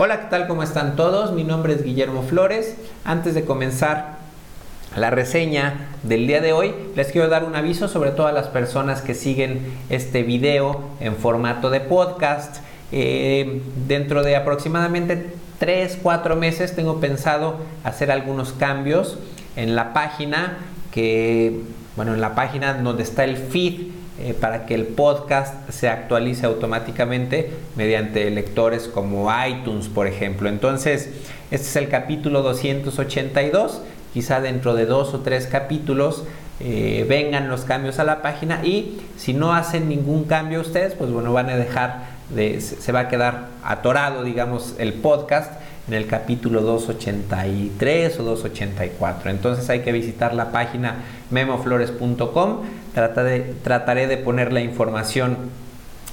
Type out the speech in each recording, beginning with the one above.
Hola, ¿qué tal? ¿Cómo están todos? Mi nombre es Guillermo Flores. Antes de comenzar la reseña del día de hoy, les quiero dar un aviso sobre todas las personas que siguen este video en formato de podcast. Eh, dentro de aproximadamente 3, 4 meses tengo pensado hacer algunos cambios en la página que, bueno, en la página donde está el feed eh, para que el podcast se actualice automáticamente mediante lectores como iTunes, por ejemplo. Entonces, este es el capítulo 282. Quizá dentro de dos o tres capítulos eh, vengan los cambios a la página y si no hacen ningún cambio ustedes, pues bueno, van a dejar de, se va a quedar atorado, digamos, el podcast en el capítulo 283 o 284. Entonces hay que visitar la página memoflores.com. trataré de poner la información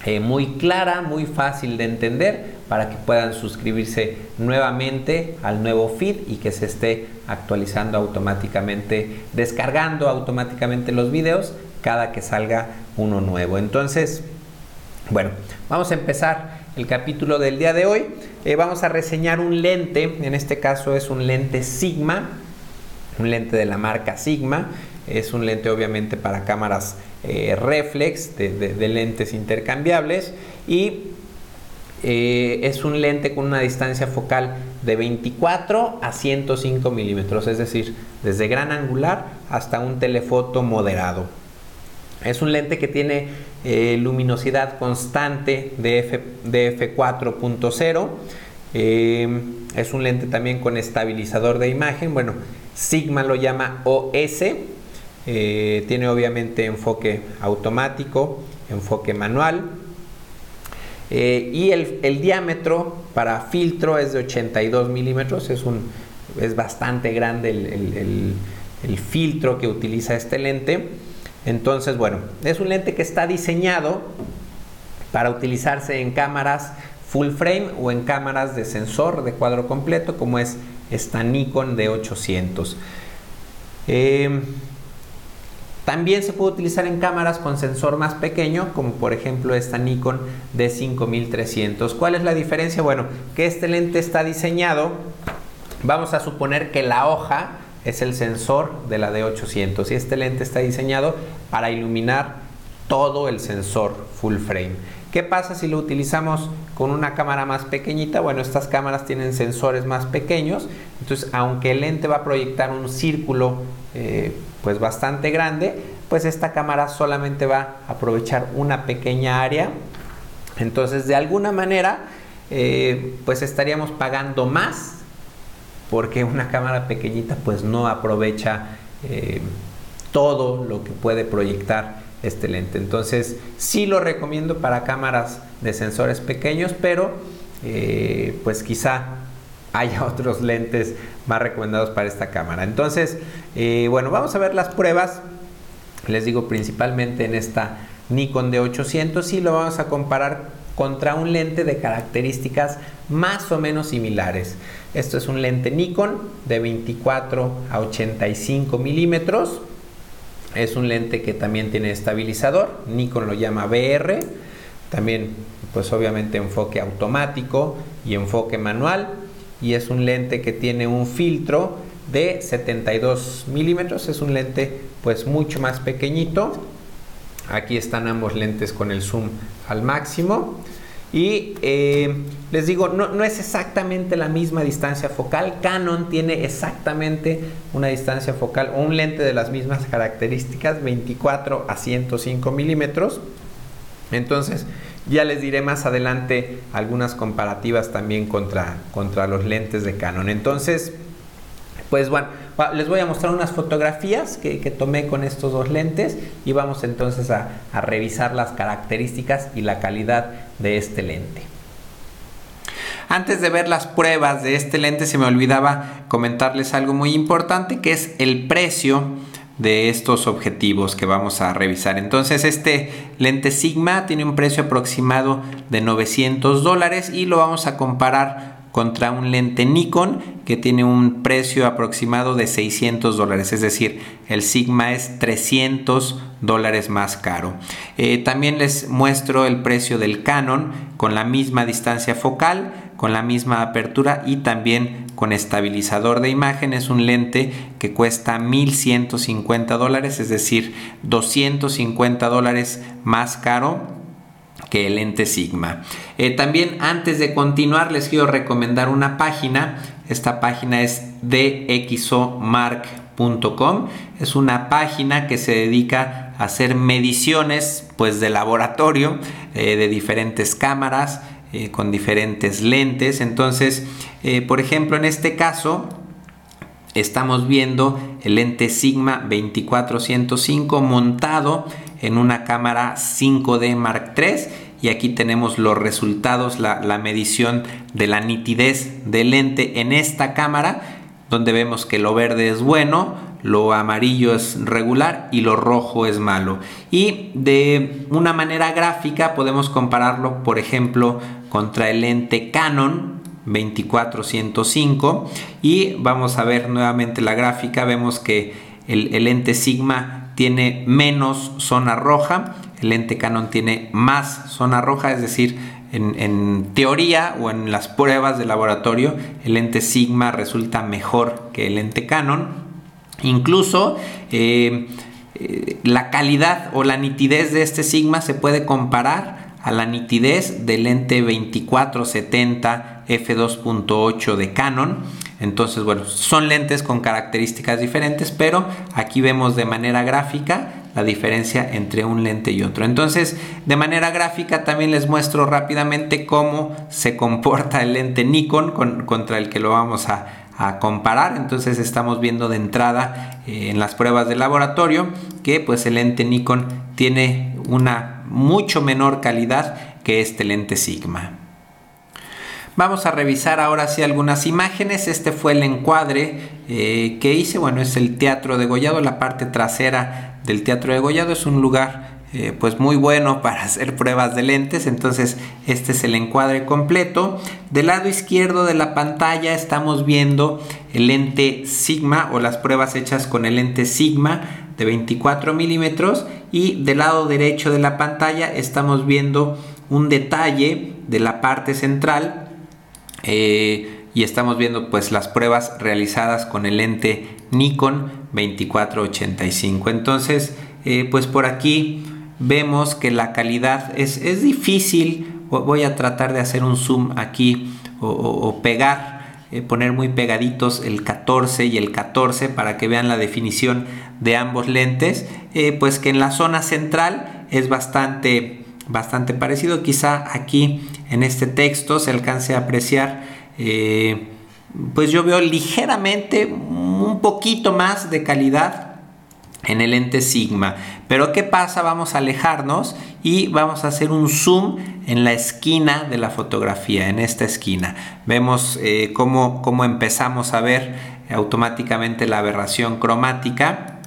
eh, muy clara, muy fácil de entender para que puedan suscribirse nuevamente al nuevo feed y que se esté actualizando automáticamente, descargando automáticamente los videos cada que salga uno nuevo. Entonces, bueno, vamos a empezar el capítulo del día de hoy. Eh, vamos a reseñar un lente, en este caso es un lente Sigma, un lente de la marca Sigma. Es un lente obviamente para cámaras eh, reflex, de, lentes intercambiables y eh, es un lente con una distancia focal de 24 a 105 milímetros, es decir, desde gran angular hasta un telefoto moderado. Es un lente que tiene eh, luminosidad constante de, F, 4.0. Eh, es un lente también con estabilizador de imagen. Bueno, Sigma lo llama OS. Eh, tiene obviamente enfoque automático, enfoque manual. y el, diámetro para filtro es de 82 milímetros. Es, es bastante grande el filtro que utiliza este lente. Entonces, bueno, es un lente que está diseñado para utilizarse en cámaras full frame o en cámaras de sensor de cuadro completo como es esta Nikon D800. Em, también se puede utilizar en cámaras con sensor más pequeño, como por ejemplo esta Nikon D5300. ¿Cuál es la diferencia? Bueno, que este lente está diseñado, vamos a suponer que la hoja es el sensor de la D800 y este lente está diseñado para iluminar todo el sensor full frame. ¿Qué pasa si lo utilizamos con una cámara más pequeñita? Bueno, estas cámaras tienen sensores más pequeños, entonces aunque el lente va a proyectar un círculo eh, pues bastante grande, pues esta cámara solamente va a aprovechar una pequeña área. Entonces de alguna manera eh, pues estaríamos pagando más porque una cámara pequeñita pues no aprovecha eh, todo lo que puede proyectar este lente. Entonces sí lo recomiendo para cámaras de sensores pequeños, pero eh, pues quizá haya otros lentes más recomendados para esta cámara. Entonces, eh, bueno, vamos a ver las pruebas. Les digo principalmente en esta Nikon D800 y lo vamos a comparar contra un lente de características más o menos similares. Esto es un lente Nikon de 24 a 85 milímetros. Es un lente que también tiene estabilizador. Nikon lo llama VR. También, pues obviamente enfoque automático y enfoque manual. Y es un lente que tiene un filtro de 72 milímetros. Es un lente pues mucho más pequeñito. Aquí están ambos lentes con el zoom al máximo. Y eh, les digo, no, es exactamente la misma distancia focal. Canon tiene exactamente una distancia focal un lente de las mismas características, 24 a 105 milímetros. Entonces, ya les diré más adelante algunas comparativas también contra, contra los lentes de Canon. Entonces, pues bueno, les voy a mostrar unas fotografías que, tomé con estos dos lentes y vamos entonces a, a revisar las características y la calidad de este lente. Antes de ver las pruebas de este lente se me olvidaba comentarles algo muy importante que es el precio de estos objetivos que vamos a revisar. Entonces este lente Sigma tiene un precio aproximado de 900 dólares y lo vamos a comparar contra un lente Nikon que tiene un precio aproximado de 600 dólares, es decir, el Sigma es 300 dólares más caro. Eh, también les muestro el precio del Canon con la misma distancia focal, con la misma apertura y también con estabilizador de imagen. Es un lente que cuesta 1150 dólares, es decir, 250 dólares más caro que el lente Sigma. Eh, también antes de continuar les quiero recomendar una página. Esta página es dxomark.com. Es una página que se dedica a hacer mediciones pues de laboratorio eh, de diferentes cámaras eh, con diferentes lentes. Entonces, por ejemplo, en este caso estamos viendo el lente Sigma 2405 montado en una cámara 5D Mark III y aquí tenemos los resultados, la, medición de la nitidez del lente en esta cámara donde vemos que lo verde es bueno, lo amarillo es regular y lo rojo es malo. Y de una manera gráfica podemos compararlo, por ejemplo, contra el lente Canon 2405 y vamos a ver nuevamente la gráfica, vemos que el, el lente Sigma tiene menos zona roja, el lente Canon tiene más zona roja, es decir, en, teoría o en las pruebas de laboratorio, el lente Sigma resulta mejor que el lente Canon. Incluso eh, eh, la calidad o la nitidez de este Sigma se puede comparar a la nitidez del lente 2470 f2.8 de Canon entonces, bueno, son lentes con características diferentes, pero aquí vemos de manera gráfica la diferencia entre un lente y otro. Entonces, de manera gráfica también les muestro rápidamente cómo se comporta el lente Nikon contra el que lo vamos a, comparar. Entonces, estamos viendo de entrada eh, en las pruebas de laboratorio que pues el lente Nikon tiene una mucho menor calidad que este lente Sigma. Vamos a revisar ahora sí algunas imágenes. Este fue el encuadre eh, que hice. Bueno, es el Teatro de Gollado, la parte trasera del Teatro de Gollado. Es un lugar eh, pues muy bueno para hacer pruebas de lentes. Entonces este es el encuadre completo. Del lado izquierdo de la pantalla estamos viendo el lente Sigma o las pruebas hechas con el lente Sigma de 24 milímetros. Y del lado derecho de la pantalla estamos viendo un detalle de la parte central eh, y estamos viendo pues las pruebas realizadas con el lente Nikon 2485 entonces eh, pues por aquí vemos que la calidad es, es, difícil. Voy a tratar de hacer un zoom aquí o, pegar eh, poner muy pegaditos el 14 y el 14 para que vean la definición de ambos lentes. Pues que en la zona central es bastante bastante parecido. Quizá aquí en este texto se alcance a apreciar, eh, pues yo veo ligeramente un poquito más de calidad en el lente Sigma. Pero ¿qué pasa? Vamos a alejarnos y vamos a hacer un zoom en la esquina de la fotografía, en esta esquina. Vemos eh, cómo, empezamos a ver automáticamente la aberración cromática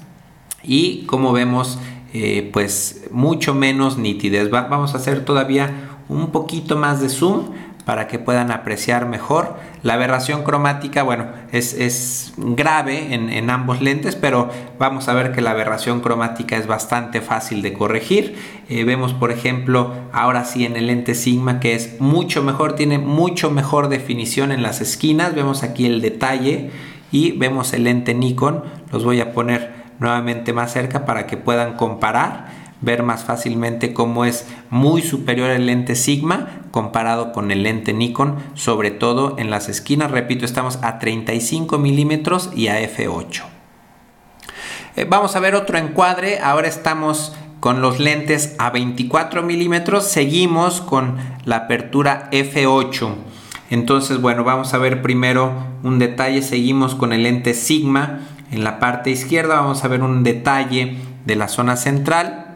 y cómo vemos eh, pues mucho menos nitidez. vamos a hacer todavía un poquito más de zoom para que puedan apreciar mejor. La aberración cromática, bueno, es, grave en, ambos lentes, pero vamos a ver que la aberración cromática es bastante fácil de corregir. Eh, vemos, por ejemplo, ahora sí en el lente Sigma que es mucho mejor, tiene mucho mejor definición en las esquinas. Vemos aquí el detalle y vemos el lente Nikon. Los voy a poner nuevamente más cerca para que puedan comparar, ver más fácilmente cómo es muy superior el lente Sigma comparado con el lente Nikon, sobre todo en las esquinas. Repito, estamos a 35 milímetros y a f8. Eh, vamos a ver otro encuadre. Ahora estamos con los lentes a 24 milímetros. Seguimos con la apertura f8. Entonces, bueno, vamos a ver primero un detalle. Seguimos con el lente Sigma en la parte izquierda vamos a ver un detalle de la zona central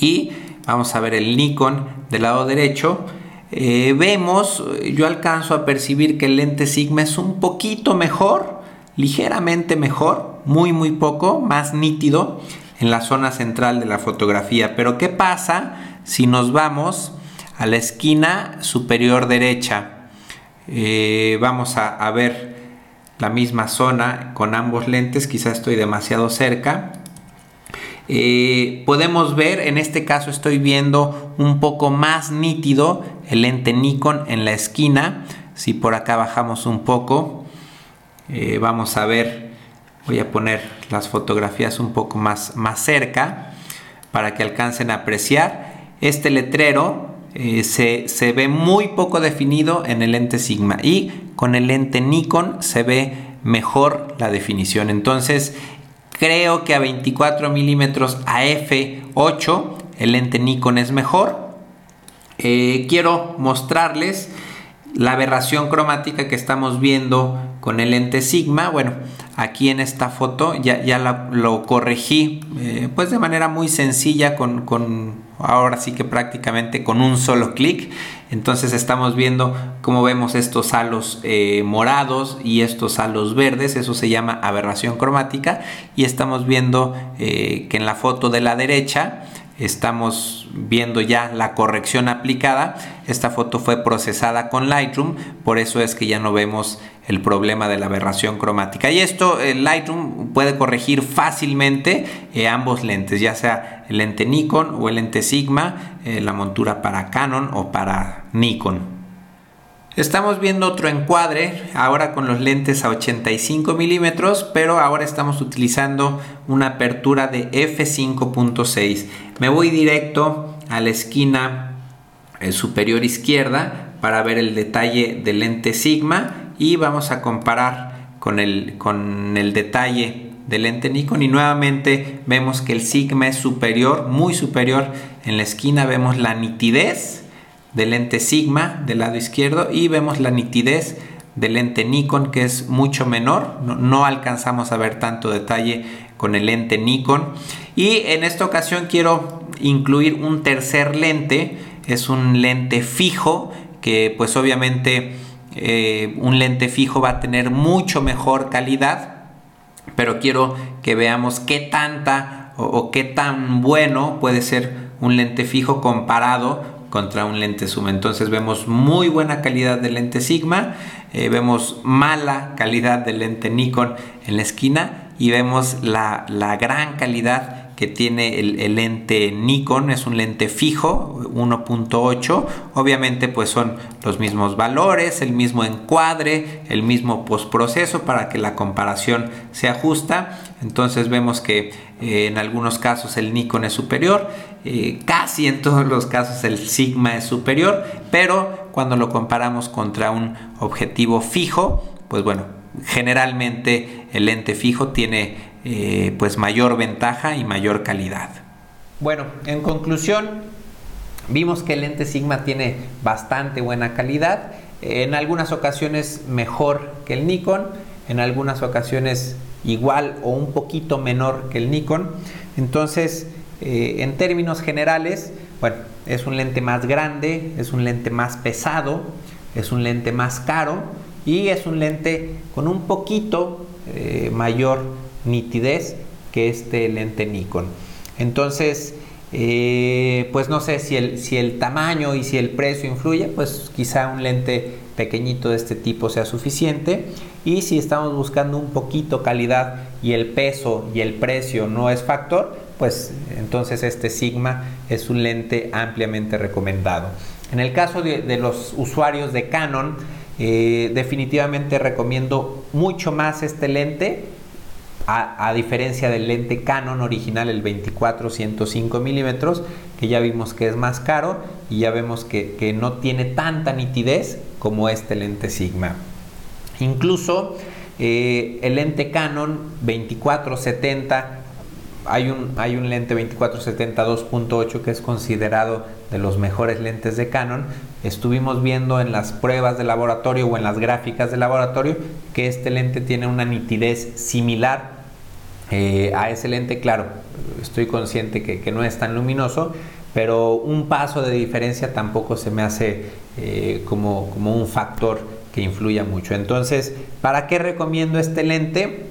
y vamos a ver el Nikon del lado derecho. Eh, vemos, yo alcanzo a percibir que el lente Sigma es un poquito mejor, ligeramente mejor, muy muy poco, más nítido en la zona central de la fotografía. Pero ¿qué pasa si nos vamos a la esquina superior derecha? Eh, vamos a, a ver la misma zona con ambos lentes, quizás estoy demasiado cerca. Eh, podemos ver, en este caso estoy viendo un poco más nítido el lente Nikon en la esquina. Si por acá bajamos un poco, eh, vamos a ver, voy a poner las fotografías un poco más, más cerca para que alcancen a apreciar. Este letrero eh, se, se, ve muy poco definido en el lente Sigma y con el lente Nikon se ve mejor la definición. Entonces creo que a 24 milímetros a f8 el lente Nikon es mejor. Eh, quiero mostrarles la aberración cromática que estamos viendo con el lente Sigma. Bueno, aquí en esta foto ya, lo corregí eh, pues de manera muy sencilla con, con, ahora sí que prácticamente con un solo clic. Entonces estamos viendo cómo vemos estos halos eh, morados y estos halos verdes. Eso se llama aberración cromática. Y estamos viendo que en la foto de la derecha estamos viendo ya la corrección aplicada. Esta foto fue procesada con Lightroom, por eso es que ya no vemos el problema de la aberración cromática. Y esto Lightroom puede corregir fácilmente eh, ambos lentes, ya sea el lente Nikon o el lente Sigma, eh, la montura para Canon o para Nikon. Estamos viendo otro encuadre, ahora con los lentes a 85 milímetros, pero ahora estamos utilizando una apertura de f5.6. Me voy directo a la esquina eh, superior izquierda para ver el detalle del lente Sigma y vamos a comparar con el, con el detalle del lente Nikon y nuevamente vemos que el Sigma es superior, muy superior. En la esquina vemos la nitidez del lente Sigma del lado izquierdo y vemos la nitidez del lente Nikon que es mucho menor, no, alcanzamos a ver tanto detalle con el lente Nikon. Y en esta ocasión quiero incluir un tercer lente, es un lente fijo que pues obviamente eh, un lente fijo va a tener mucho mejor calidad, pero quiero que veamos qué tanta o qué tan bueno puede ser un lente fijo comparado contra un lente zoom. Entonces vemos muy buena calidad del lente Sigma, eh, vemos mala calidad del lente Nikon en la esquina y vemos la, la gran calidad que tiene el, lente Nikon, es un lente fijo 1.8, obviamente pues son los mismos valores, el mismo encuadre, el mismo postproceso para que la comparación sea justa, entonces vemos que eh, en algunos casos el Nikon es superior, eh, casi en todos los casos el Sigma es superior, pero cuando lo comparamos contra un objetivo fijo, pues bueno, generalmente el lente fijo tiene eh, pues mayor ventaja y mayor calidad. Bueno, en conclusión, vimos que el lente Sigma tiene bastante buena calidad, en algunas ocasiones mejor que el Nikon, en algunas ocasiones igual o un poquito menor que el Nikon. Entonces, eh, en términos generales, bueno, es un lente más grande, es un lente más pesado, es un lente más caro y es un lente con un poquito eh, mayor nitidez que este lente Nikon. Entonces, eh, pues no sé si el, si el tamaño y si el precio influye, pues quizá un lente pequeñito de este tipo sea suficiente. Y si estamos buscando un poquito calidad y el peso y el precio no es factor, pues entonces este Sigma es un lente ampliamente recomendado. En el caso de, los usuarios de Canon, eh, definitivamente recomiendo mucho más este lente a, diferencia del lente Canon original, el 24-105 milímetros, que ya vimos que es más caro y ya vemos que, no tiene tanta nitidez como este lente Sigma. Incluso eh, el lente Canon 2470, hay un, hay un lente 2470 2.8 que es considerado de los mejores lentes de Canon. Estuvimos viendo en las pruebas de laboratorio o en las gráficas de laboratorio que este lente tiene una nitidez similar eh, a ese lente, claro, estoy consciente que, no es tan luminoso, pero un paso de diferencia tampoco se me hace eh, como, como un factor que influya mucho. Entonces, ¿para qué recomiendo este lente?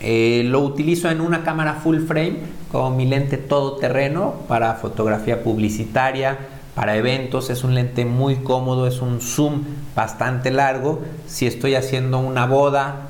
Eh, lo utilizo en una cámara full frame como mi lente todoterreno para fotografía publicitaria, para eventos. Es un lente muy cómodo, es un zoom bastante largo. Si estoy haciendo una boda,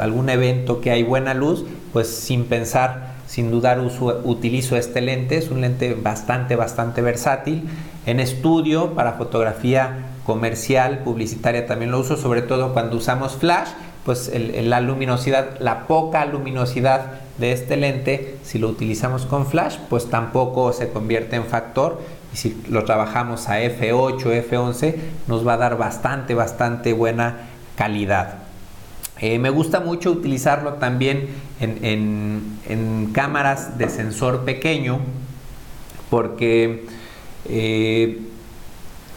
algún evento que hay buena luz, pues sin pensar sin dudar uso, utilizo este lente, es un lente bastante, bastante versátil. En estudio, para fotografía comercial, publicitaria también lo uso, sobre todo cuando usamos flash, pues la luminosidad, la poca luminosidad de este lente, si lo utilizamos con flash, pues tampoco se convierte en factor. Y si lo trabajamos a F8, F11, nos va a dar bastante, bastante buena calidad. Eh, me gusta mucho utilizarlo también en, cámaras de sensor pequeño porque eh,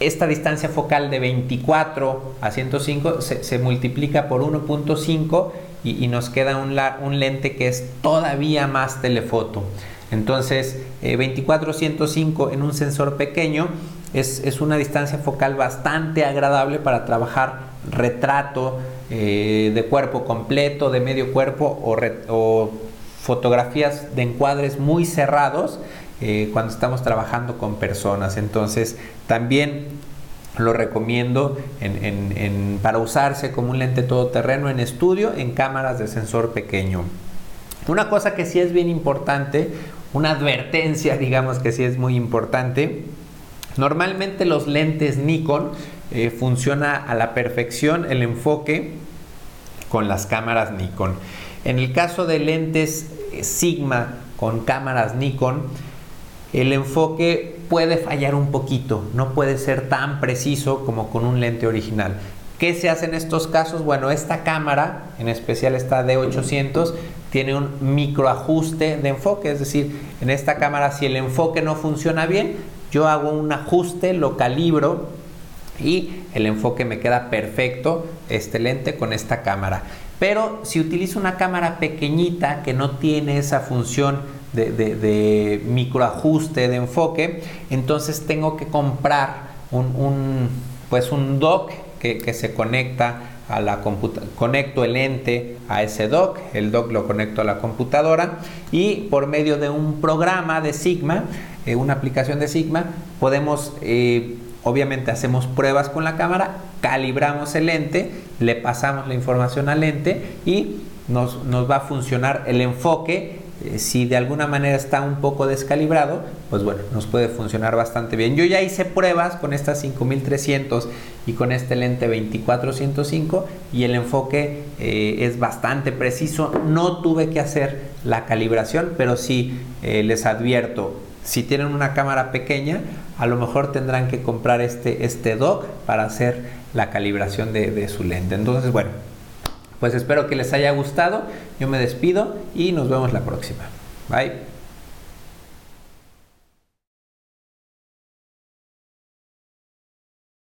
esta distancia focal de 24 a 105 se, multiplica por 1.5 y, nos queda un, lente que es todavía más telefoto. Entonces, 24 a 105 en un sensor pequeño es, es una distancia focal bastante agradable para trabajar retrato, eh, de cuerpo completo, de medio cuerpo o, fotografías de encuadres muy cerrados eh, cuando estamos trabajando con personas. Entonces también lo recomiendo para usarse como un lente todoterreno en estudio en cámaras de sensor pequeño. Una cosa que sí es bien importante, una advertencia digamos que sí es muy importante, normalmente los lentes Nikon eh, funciona a la perfección el enfoque con las cámaras Nikon. En el caso de lentes eh, Sigma con cámaras Nikon, el enfoque puede fallar un poquito, no puede ser tan preciso como con un lente original. ¿Qué se hace en estos casos? Bueno, esta cámara, en especial esta D800, tiene un microajuste de enfoque, es decir, en esta cámara si el enfoque no funciona bien, yo hago un ajuste, lo calibro y el enfoque me queda perfecto este lente con esta cámara. Pero si utilizo una cámara pequeñita que no tiene esa función de, microajuste de enfoque, entonces tengo que comprar un, pues un dock que, se conecta a la computadora, conecto el lente a ese dock, el dock lo conecto a la computadora y por medio de un programa de Sigma, eh, una aplicación de Sigma, podemos eh, Obviamente hacemos pruebas con la cámara, calibramos el lente, le pasamos la información al lente y nos, va a funcionar el enfoque. Eh, si de alguna manera está un poco descalibrado, pues bueno, nos puede funcionar bastante bien. Yo ya hice pruebas con estas 5300 y con este lente 2405 y el enfoque eh, es bastante preciso. No tuve que hacer la calibración, pero sí eh, les advierto, si tienen una cámara pequeña, a lo mejor tendrán que comprar este, este dock para hacer la calibración de su lente. Entonces, bueno, pues espero que les haya gustado. Yo me despido y nos vemos la próxima. Bye.